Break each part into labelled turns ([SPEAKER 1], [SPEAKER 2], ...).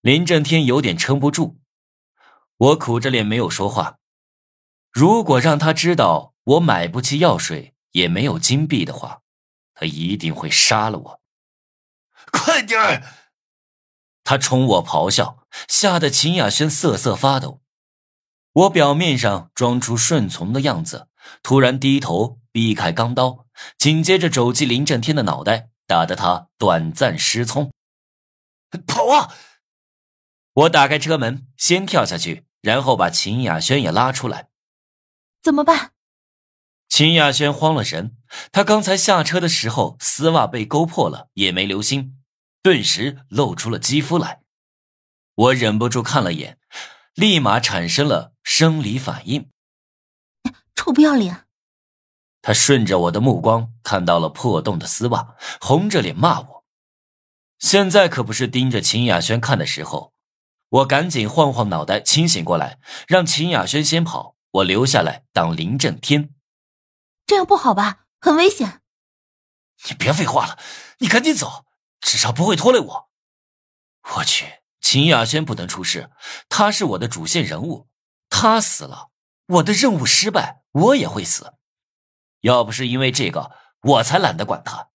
[SPEAKER 1] 林震天有点撑不住，我苦着脸没有说话。如果让他知道我买不起药水，也没有金币的话，他一定会杀了我。
[SPEAKER 2] 快点！
[SPEAKER 1] 他冲我咆哮，吓得秦雅轩瑟瑟发抖。我表面上装出顺从的样子，突然低头避开钢刀，紧接着肘击林震天的脑袋，打得他短暂失聪。
[SPEAKER 2] 跑啊！
[SPEAKER 1] 我打开车门，先跳下去，然后把秦雅轩也拉出来。
[SPEAKER 3] 怎么办？
[SPEAKER 1] 秦雅轩慌了神，他刚才下车的时候丝袜被勾破了，也没留心，顿时露出了肌肤来。我忍不住看了眼，立马产生了生理反应。
[SPEAKER 3] 臭不要脸！
[SPEAKER 1] 他顺着我的目光看到了破洞的丝袜，红着脸骂我。现在可不是盯着秦雅轩看的时候。我赶紧晃晃脑袋，清醒过来，让秦雅轩先跑，我留下来挡林震天。
[SPEAKER 3] 这样不好吧？很危险。
[SPEAKER 2] 你别废话了，你赶紧走，至少不会拖累我。
[SPEAKER 1] 我去，秦雅轩不能出事，他是我的主线人物，他死了，我的任务失败，我也会死。要不是因为这个，我才懒得管他。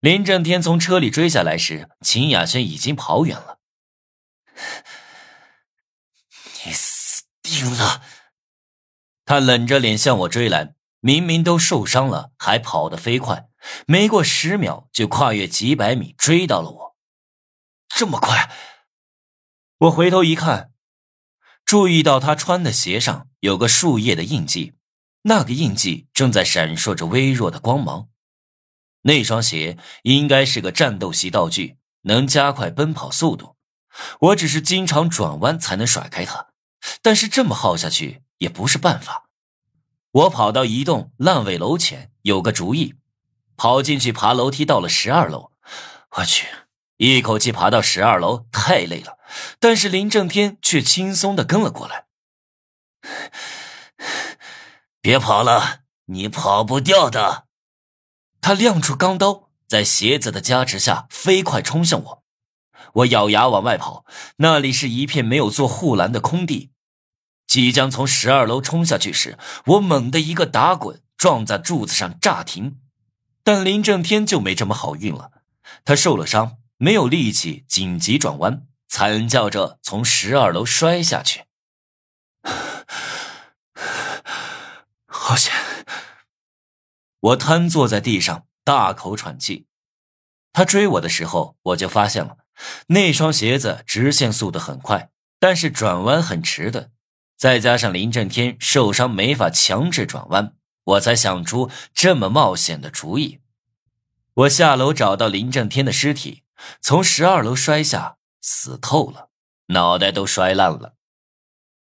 [SPEAKER 1] 林震天从车里追下来时，秦雅轩已经跑远了。
[SPEAKER 2] 你死定了！
[SPEAKER 1] 他冷着脸向我追来，明明都受伤了，还跑得飞快，没过十秒就跨越几百米追到了我。
[SPEAKER 2] 这么快！
[SPEAKER 1] 我回头一看，注意到他穿的鞋上有个树叶的印记，那个印记正在闪烁着微弱的光芒。那双鞋应该是个战斗系道具，能加快奔跑速度。我只是经常转弯才能甩开他，但是这么耗下去也不是办法。我跑到一栋烂尾楼前，有个主意，跑进去爬楼梯到了十二楼。我去，一口气爬到十二楼太累了，但是林正天却轻松的跟了过来。
[SPEAKER 2] 别跑了，你跑不掉的。
[SPEAKER 1] 他亮出钢刀，在鞋子的加持下飞快冲向我。我咬牙往外跑，那里是一片没有做护栏的空地。即将从十二楼冲下去时，我猛地一个打滚，撞在柱子上炸停。但林正天就没这么好运了，他受了伤，没有力气紧急转弯，惨叫着从十二楼摔下去。
[SPEAKER 2] 好险！
[SPEAKER 1] 我瘫坐在地上，大口喘气。他追我的时候，我就发现了。那双鞋子直线速度很快，但是转弯很迟钝，再加上林震天受伤没法强制转弯，我才想出这么冒险的主意。我下楼找到林震天的尸体，从十二楼摔下，死透了，脑袋都摔烂了。